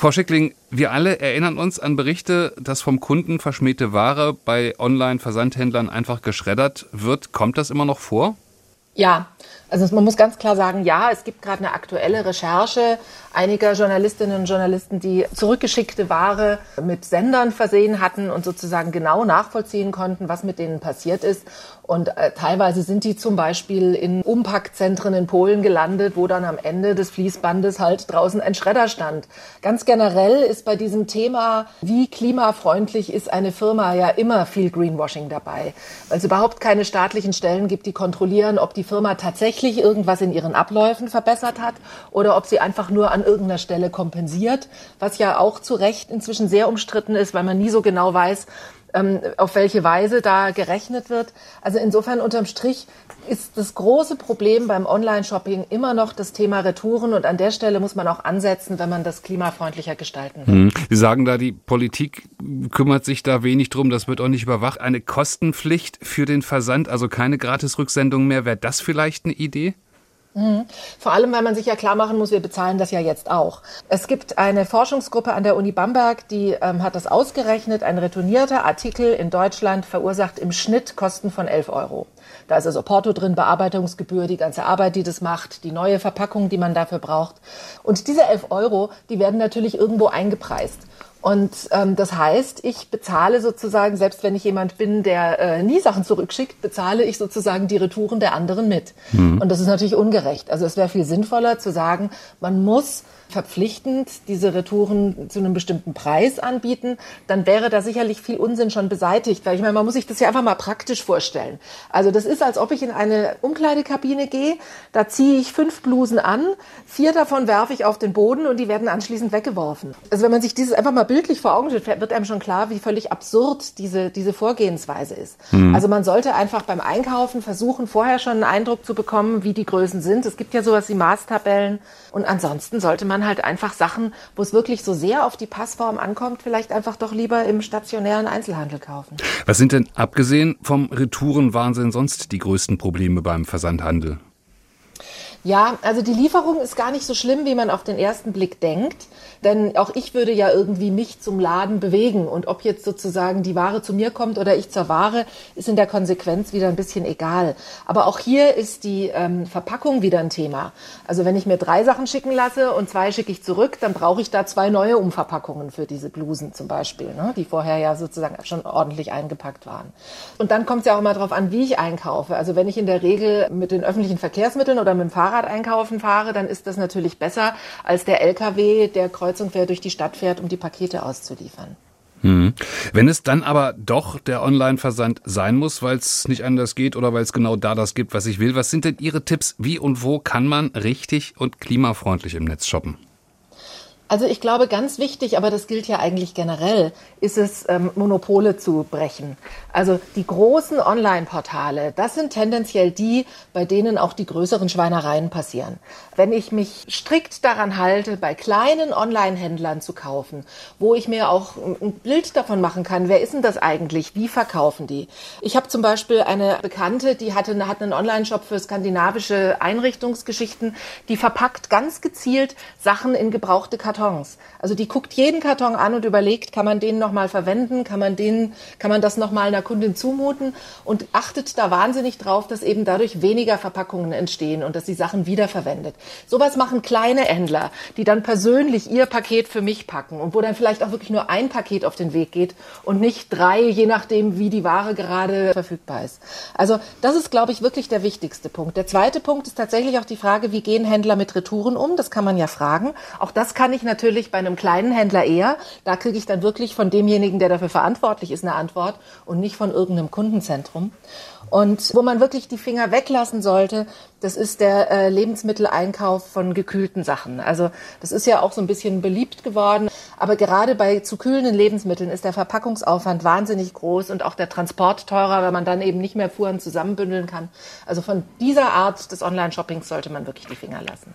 Frau Schickling, wir alle erinnern uns an Berichte, dass vom Kunden verschmähte Ware bei Online-Versandhändlern einfach geschreddert wird. Kommt das immer noch vor? Ja, also man muss ganz klar sagen, ja, es gibt gerade eine aktuelle Recherche einiger Journalistinnen und Journalisten, die zurückgeschickte Ware mit Sendern versehen hatten und sozusagen genau nachvollziehen konnten, was mit denen passiert ist. Und äh, teilweise sind die zum Beispiel in Umpackzentren in Polen gelandet, wo dann am Ende des Fließbandes halt draußen ein Schredder stand. Ganz generell ist bei diesem Thema, wie klimafreundlich ist eine Firma, ja immer viel Greenwashing dabei, weil es überhaupt keine staatlichen Stellen gibt, die kontrollieren, ob die Firma tatsächlich irgendwas in ihren Abläufen verbessert hat oder ob sie einfach nur an irgendeiner Stelle kompensiert, was ja auch zu Recht inzwischen sehr umstritten ist, weil man nie so genau weiß, ähm, auf welche Weise da gerechnet wird. Also insofern unterm Strich ist das große Problem beim Online-Shopping immer noch das Thema Retouren und an der Stelle muss man auch ansetzen, wenn man das klimafreundlicher gestalten will. Hm. Sie sagen da, die Politik kümmert sich da wenig drum, das wird auch nicht überwacht. Eine Kostenpflicht für den Versand, also keine Gratis-Rücksendung mehr, wäre das vielleicht eine Idee? Mhm. Vor allem, weil man sich ja klar machen muss, wir bezahlen das ja jetzt auch. Es gibt eine Forschungsgruppe an der Uni Bamberg, die ähm, hat das ausgerechnet. Ein retournierter Artikel in Deutschland verursacht im Schnitt Kosten von 11 Euro. Da ist also Porto drin, Bearbeitungsgebühr, die ganze Arbeit, die das macht, die neue Verpackung, die man dafür braucht. Und diese 11 Euro, die werden natürlich irgendwo eingepreist. Und ähm, das heißt, ich bezahle sozusagen, selbst wenn ich jemand bin, der äh, nie Sachen zurückschickt, bezahle ich sozusagen die Retouren der anderen mit. Mhm. Und das ist natürlich ungerecht. Also es wäre viel sinnvoller zu sagen, man muss verpflichtend diese Retouren zu einem bestimmten Preis anbieten, dann wäre da sicherlich viel Unsinn schon beseitigt. Weil ich meine, man muss sich das ja einfach mal praktisch vorstellen. Also das ist, als ob ich in eine Umkleidekabine gehe, da ziehe ich fünf Blusen an, vier davon werfe ich auf den Boden und die werden anschließend weggeworfen. Also wenn man sich dieses einfach mal bildlich vor Augen stellt, wird einem schon klar, wie völlig absurd diese, diese Vorgehensweise ist. Mhm. Also man sollte einfach beim Einkaufen versuchen, vorher schon einen Eindruck zu bekommen, wie die Größen sind. Es gibt ja sowas wie Maßtabellen und ansonsten sollte man halt einfach Sachen, wo es wirklich so sehr auf die Passform ankommt, vielleicht einfach doch lieber im stationären Einzelhandel kaufen. Was sind denn abgesehen vom Retourenwahnsinn sonst die größten Probleme beim Versandhandel? Ja, also die Lieferung ist gar nicht so schlimm, wie man auf den ersten Blick denkt. Denn auch ich würde ja irgendwie mich zum Laden bewegen. Und ob jetzt sozusagen die Ware zu mir kommt oder ich zur Ware, ist in der Konsequenz wieder ein bisschen egal. Aber auch hier ist die ähm, Verpackung wieder ein Thema. Also wenn ich mir drei Sachen schicken lasse und zwei schicke ich zurück, dann brauche ich da zwei neue Umverpackungen für diese Blusen zum Beispiel, ne? die vorher ja sozusagen schon ordentlich eingepackt waren. Und dann kommt es ja auch immer darauf an, wie ich einkaufe. Also wenn ich in der Regel mit den öffentlichen Verkehrsmitteln oder mit dem Fahrrad einkaufen fahre, dann ist das natürlich besser als der LKW, der kreuz kreuz und quer durch die Stadt fährt, um die Pakete auszuliefern. Hm. Wenn es dann aber doch der Online-Versand sein muss, weil es nicht anders geht oder weil es genau da das gibt, was ich will, was sind denn Ihre Tipps? Wie und wo kann man richtig und klimafreundlich im Netz shoppen? Also ich glaube, ganz wichtig, aber das gilt ja eigentlich generell, ist es, ähm, Monopole zu brechen. Also die großen Online-Portale, das sind tendenziell die, bei denen auch die größeren Schweinereien passieren. Wenn ich mich strikt daran halte, bei kleinen Online-Händlern zu kaufen, wo ich mir auch ein Bild davon machen kann, wer ist denn das eigentlich, wie verkaufen die? Ich habe zum Beispiel eine Bekannte, die hatte, hat einen Online-Shop für skandinavische Einrichtungsgeschichten, die verpackt ganz gezielt Sachen in gebrauchte Kartons Kartons. Also die guckt jeden Karton an und überlegt, kann man den nochmal verwenden, kann man den, kann man das nochmal einer Kundin zumuten und achtet da wahnsinnig drauf, dass eben dadurch weniger Verpackungen entstehen und dass sie Sachen wiederverwendet. Sowas machen kleine Händler, die dann persönlich ihr Paket für mich packen und wo dann vielleicht auch wirklich nur ein Paket auf den Weg geht und nicht drei, je nachdem, wie die Ware gerade verfügbar ist. Also das ist, glaube ich, wirklich der wichtigste Punkt. Der zweite Punkt ist tatsächlich auch die Frage, wie gehen Händler mit Retouren um? Das kann man ja fragen. Auch das kann ich natürlich bei einem kleinen Händler eher. Da kriege ich dann wirklich von demjenigen, der dafür verantwortlich ist, eine Antwort und nicht von irgendeinem Kundenzentrum. Und wo man wirklich die Finger weglassen sollte, das ist der äh, Lebensmitteleinkauf von gekühlten Sachen. Also das ist ja auch so ein bisschen beliebt geworden. Aber gerade bei zu kühlenden Lebensmitteln ist der Verpackungsaufwand wahnsinnig groß und auch der Transport teurer, weil man dann eben nicht mehr Fuhren zusammenbündeln kann. Also von dieser Art des Online-Shoppings sollte man wirklich die Finger lassen.